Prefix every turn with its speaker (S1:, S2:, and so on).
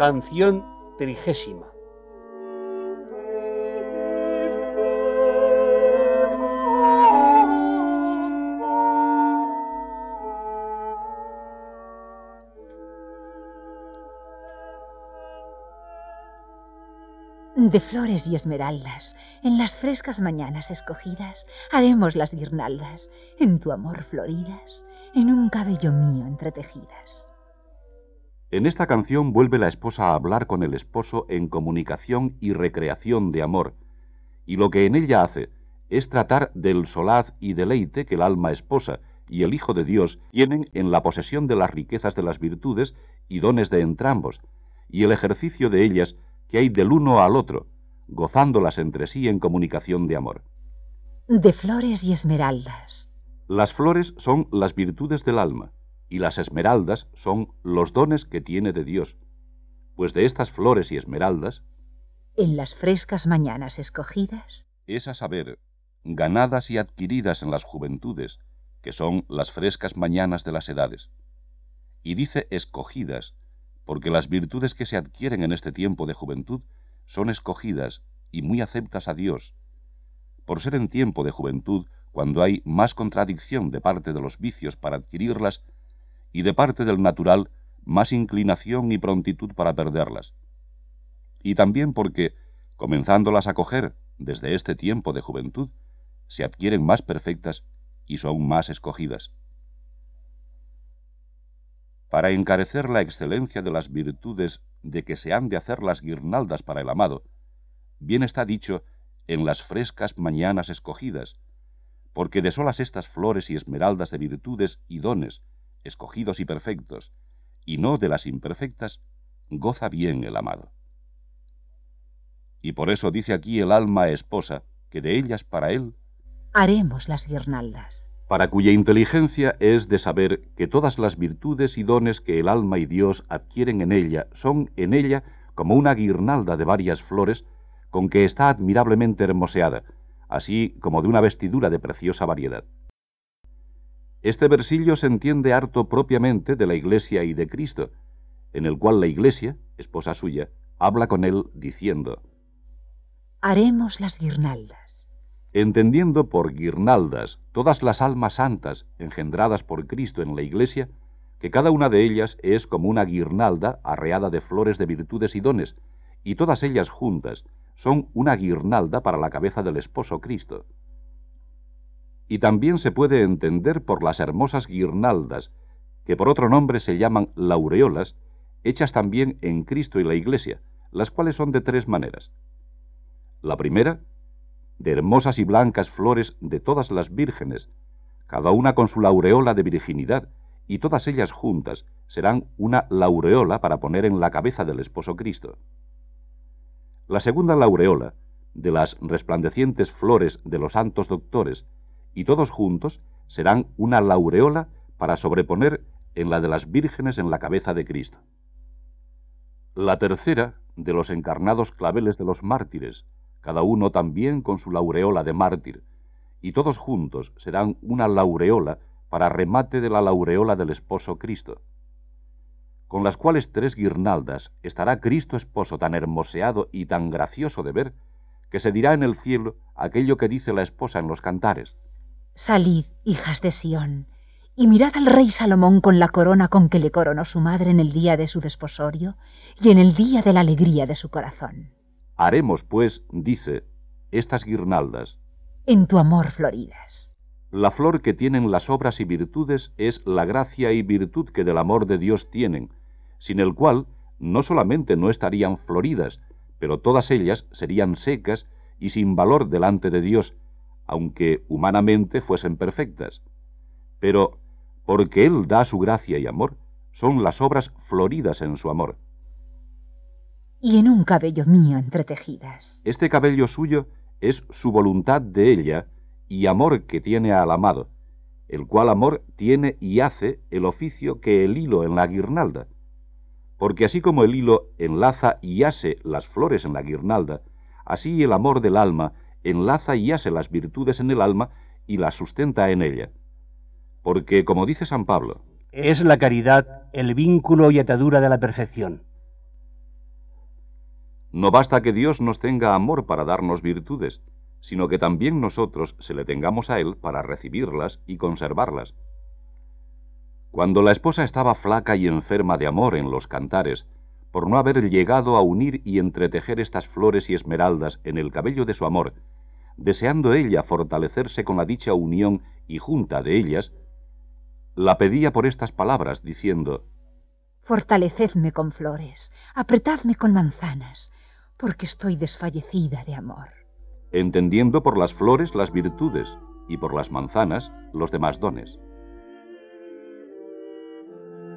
S1: Canción trigésima.
S2: De flores y esmeraldas, en las frescas mañanas escogidas, haremos las guirnaldas, en tu amor floridas, en un cabello mío entretejidas.
S3: En esta canción vuelve la esposa a hablar con el esposo en comunicación y recreación de amor, y lo que en ella hace es tratar del solaz y deleite que el alma esposa y el Hijo de Dios tienen en la posesión de las riquezas de las virtudes y dones de entrambos, y el ejercicio de ellas que hay del uno al otro, gozándolas entre sí en comunicación de amor.
S2: De flores y esmeraldas.
S3: Las flores son las virtudes del alma, y las esmeraldas son los dones que tiene de Dios, pues de estas flores y esmeraldas,
S2: en las frescas mañanas escogidas,
S3: es a saber, ganadas y adquiridas en las juventudes, que son las frescas mañanas de las edades. Y dice escogidas, porque las virtudes que se adquieren en este tiempo de juventud son escogidas y muy aceptas a Dios, por ser en tiempo de juventud cuando hay más contradicción de parte de los vicios para adquirirlas y de parte del natural más inclinación y prontitud para perderlas. Y también porque, comenzándolas a coger desde este tiempo de juventud, se adquieren más perfectas y son más escogidas. Para encarecer la excelencia de las virtudes de que se han de hacer las guirnaldas para el amado, bien está dicho en las frescas mañanas escogidas, porque de solas estas flores y esmeraldas de virtudes y dones, escogidos y perfectos, y no de las imperfectas, goza bien el amado. Y por eso dice aquí el alma esposa, que de ellas para él
S2: haremos las guirnaldas.
S3: Para cuya inteligencia es de saber que todas las virtudes y dones que el alma y Dios adquieren en ella son en ella como una guirnalda de varias flores con que está admirablemente hermoseada, así como de una vestidura de preciosa variedad. Este versillo se entiende harto propiamente de la Iglesia y de Cristo, en el cual la Iglesia, esposa suya, habla con él diciendo,
S2: Haremos las guirnaldas.
S3: Entendiendo por guirnaldas todas las almas santas engendradas por Cristo en la Iglesia, que cada una de ellas es como una guirnalda arreada de flores de virtudes y dones, y todas ellas juntas son una guirnalda para la cabeza del esposo Cristo y también se puede entender por las hermosas guirnaldas, que por otro nombre se llaman laureolas, hechas también en Cristo y la Iglesia, las cuales son de tres maneras. La primera, de hermosas y blancas flores de todas las vírgenes, cada una con su laureola de virginidad, y todas ellas juntas serán una laureola para poner en la cabeza del esposo Cristo. La segunda laureola, de las resplandecientes flores de los santos doctores, y todos juntos serán una laureola para sobreponer en la de las vírgenes en la cabeza de Cristo. La tercera, de los encarnados claveles de los mártires, cada uno también con su laureola de mártir, y todos juntos serán una laureola para remate de la laureola del esposo Cristo, con las cuales tres guirnaldas estará Cristo esposo tan hermoseado y tan gracioso de ver, que se dirá en el cielo aquello que dice la esposa en los cantares.
S2: Salid, hijas de Sión, y mirad al rey Salomón con la corona con que le coronó su madre en el día de su desposorio y en el día de la alegría de su corazón.
S3: Haremos, pues, dice, estas guirnaldas.
S2: En tu amor floridas.
S3: La flor que tienen las obras y virtudes es la gracia y virtud que del amor de Dios tienen, sin el cual no solamente no estarían floridas, pero todas ellas serían secas y sin valor delante de Dios, aunque humanamente fuesen perfectas. Pero, porque Él da su gracia y amor, son las obras floridas en su amor.
S2: Y en un cabello mío entretejidas.
S3: Este cabello suyo es su voluntad de ella y amor que tiene al amado, el cual amor tiene y hace el oficio que el hilo en la guirnalda. Porque así como el hilo enlaza y hace las flores en la guirnalda, así el amor del alma enlaza y hace las virtudes en el alma y las sustenta en ella. Porque, como dice San Pablo,
S4: es la caridad el vínculo y atadura de la perfección.
S3: No basta que Dios nos tenga amor para darnos virtudes, sino que también nosotros se le tengamos a Él para recibirlas y conservarlas. Cuando la esposa estaba flaca y enferma de amor en los cantares, por no haber llegado a unir y entretejer estas flores y esmeraldas en el cabello de su amor, deseando ella fortalecerse con la dicha unión y junta de ellas, la pedía por estas palabras, diciendo,
S2: Fortalecedme con flores, apretadme con manzanas, porque estoy desfallecida de amor.
S3: Entendiendo por las flores las virtudes y por las manzanas los demás dones.